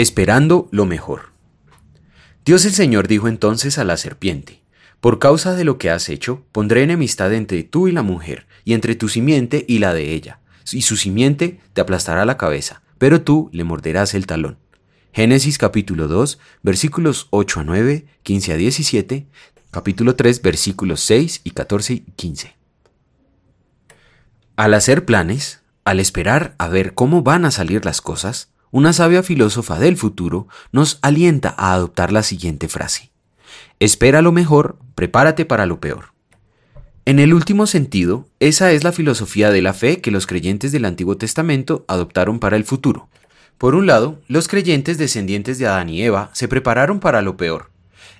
Esperando lo mejor. Dios el Señor dijo entonces a la serpiente, Por causa de lo que has hecho, pondré enemistad entre tú y la mujer, y entre tu simiente y la de ella, y su simiente te aplastará la cabeza, pero tú le morderás el talón. Génesis capítulo 2, versículos 8 a 9, 15 a 17, capítulo 3, versículos 6 y 14 y 15. Al hacer planes, al esperar a ver cómo van a salir las cosas, una sabia filósofa del futuro nos alienta a adoptar la siguiente frase. Espera lo mejor, prepárate para lo peor. En el último sentido, esa es la filosofía de la fe que los creyentes del Antiguo Testamento adoptaron para el futuro. Por un lado, los creyentes descendientes de Adán y Eva se prepararon para lo peor.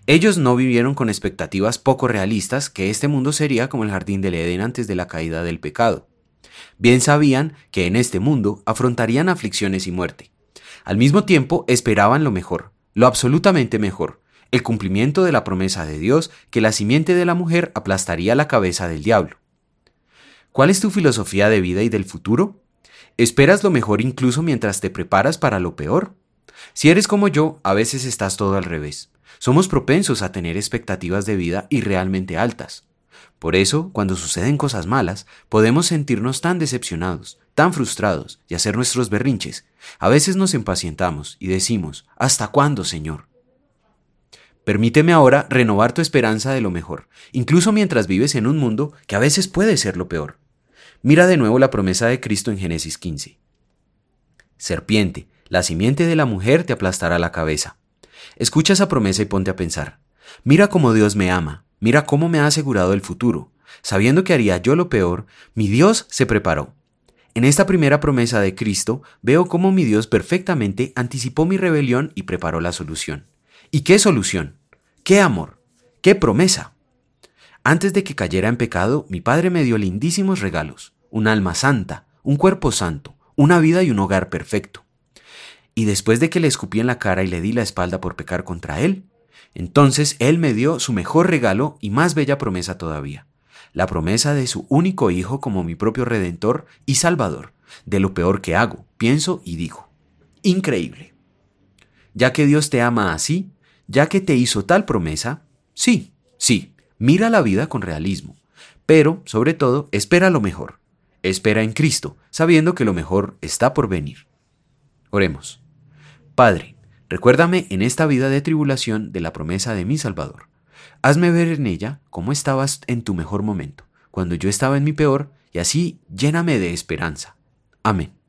Ellos no vivieron con expectativas poco realistas que este mundo sería como el jardín del Edén antes de la caída del pecado. Bien sabían que en este mundo afrontarían aflicciones y muerte. Al mismo tiempo esperaban lo mejor, lo absolutamente mejor, el cumplimiento de la promesa de Dios que la simiente de la mujer aplastaría la cabeza del diablo. ¿Cuál es tu filosofía de vida y del futuro? ¿Esperas lo mejor incluso mientras te preparas para lo peor? Si eres como yo, a veces estás todo al revés. Somos propensos a tener expectativas de vida irrealmente altas. Por eso, cuando suceden cosas malas, podemos sentirnos tan decepcionados, tan frustrados y hacer nuestros berrinches. A veces nos impacientamos y decimos, ¿hasta cuándo, Señor? Permíteme ahora renovar tu esperanza de lo mejor, incluso mientras vives en un mundo que a veces puede ser lo peor. Mira de nuevo la promesa de Cristo en Génesis 15. Serpiente, la simiente de la mujer te aplastará la cabeza. Escucha esa promesa y ponte a pensar. Mira cómo Dios me ama, mira cómo me ha asegurado el futuro. Sabiendo que haría yo lo peor, mi Dios se preparó. En esta primera promesa de Cristo veo cómo mi Dios perfectamente anticipó mi rebelión y preparó la solución. ¿Y qué solución? ¿Qué amor? ¿Qué promesa? Antes de que cayera en pecado, mi Padre me dio lindísimos regalos, un alma santa, un cuerpo santo, una vida y un hogar perfecto. Y después de que le escupí en la cara y le di la espalda por pecar contra Él, entonces Él me dio su mejor regalo y más bella promesa todavía, la promesa de su único Hijo como mi propio Redentor y Salvador, de lo peor que hago, pienso y digo. Increíble. Ya que Dios te ama así, ya que te hizo tal promesa, sí, sí, mira la vida con realismo, pero, sobre todo, espera lo mejor. Espera en Cristo, sabiendo que lo mejor está por venir. Oremos. Padre, recuérdame en esta vida de tribulación de la promesa de mi Salvador. Hazme ver en ella cómo estabas en tu mejor momento, cuando yo estaba en mi peor, y así lléname de esperanza. Amén.